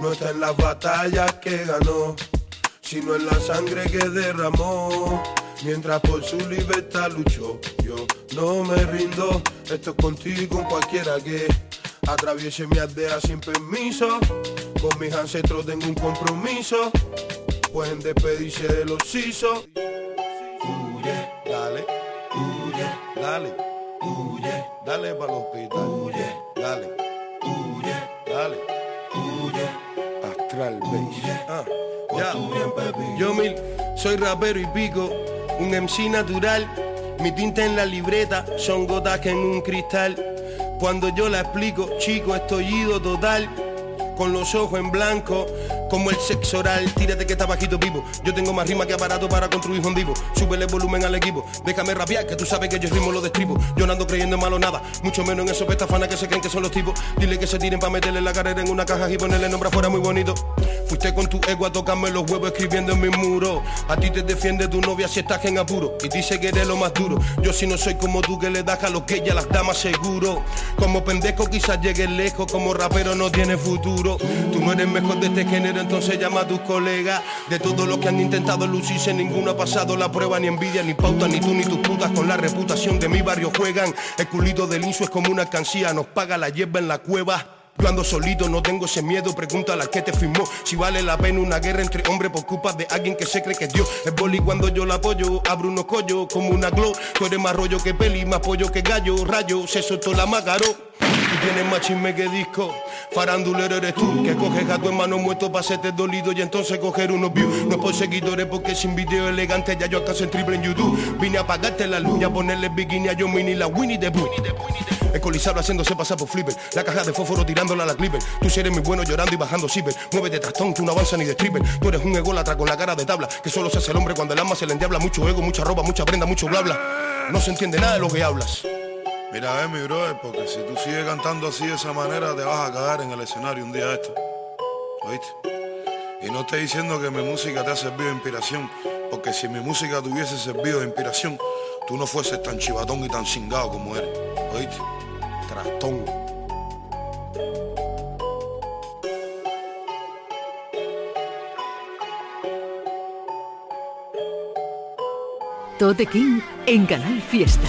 no está en las batallas que ganó, sino en la sangre que derramó. Mientras por su libertad luchó, yo no me rindo. Esto es contigo con cualquiera que atraviese mi aldea sin permiso. Con mis ancestros tengo un compromiso. Pueden despedirse de los sisos. Huye, dale, huye, dale, huye, dale para el hospital. Huye, dale, huye, dale, huye. Astral Base. Ah, ya. Yo mil, soy rapero y pico, un MC natural. Mi tinta en la libreta son gotas que en un cristal. Cuando yo la explico, chico, estoy ido total. Con los ojos en blanco, como el sexo oral. Tírate que está bajito vivo. Yo tengo más rima que aparato para construir un vivo. Súbele volumen al equipo. Déjame rapear, que tú sabes que yo ritmo lo destribo. Yo no ando creyendo en malo nada, mucho menos en esos pestafanas que se creen que son los tipos. Dile que se tiren para meterle la carrera en una caja y ponerle nombre afuera muy bonito. Fuiste con tu ego a tocarme los huevos escribiendo en mi muro. A ti te defiende tu novia si estás en apuro. Y dice que eres lo más duro. Yo si no soy como tú que le das a los que ya las damas seguro. Como pendejo quizás llegues lejos, como rapero no tiene futuro. Tú no eres mejor de este género, entonces llama a tus colegas. De todo lo que han intentado lucirse, ninguno ha pasado la prueba, ni envidia, ni pauta, ni tú ni tus putas con la reputación de mi barrio juegan. El culito del inso es como una cancilla, nos paga la hierba en la cueva. Yo ando solito, no tengo ese miedo, pregúntale a que te firmó Si vale la pena una guerra entre hombres por culpa de alguien que se cree que es Dios Es boli cuando yo la apoyo, abro unos collos como una glow Tú eres más rollo que peli, más pollo que gallo, rayo, se soltó la magaró Tú tienes más chisme que disco, farandulero eres tú Que coges a tu hermano muerto para hacerte dolido y entonces coger unos views. No por seguidores porque sin video elegante ya yo acaso en triple en YouTube. Vine a apagarte la luz a ponerle bikini a yo mini la Winnie the Pooh. El colizado haciéndose pasar por flipper. La caja de fósforo tirándola a la clipper. Tú si eres muy bueno llorando y bajando ciber Muévete trastón, tú no avanzas ni de stripper. Tú eres un ególatra con la cara de tabla Que solo se hace el hombre cuando el alma se le endiabla. Mucho ego, mucha ropa, mucha prenda, mucho bla bla. No se entiende nada de lo que hablas Mira, eh, mi brother, porque si tú sigues cantando así de esa manera, te vas a cagar en el escenario un día esto. ¿Oíste? Y no estoy diciendo que mi música te ha servido de inspiración, porque si mi música te hubiese servido de inspiración, tú no fueses tan chivatón y tan cingado como eres. ¿Oíste? Trastón. Tote King en Canal Fiesta.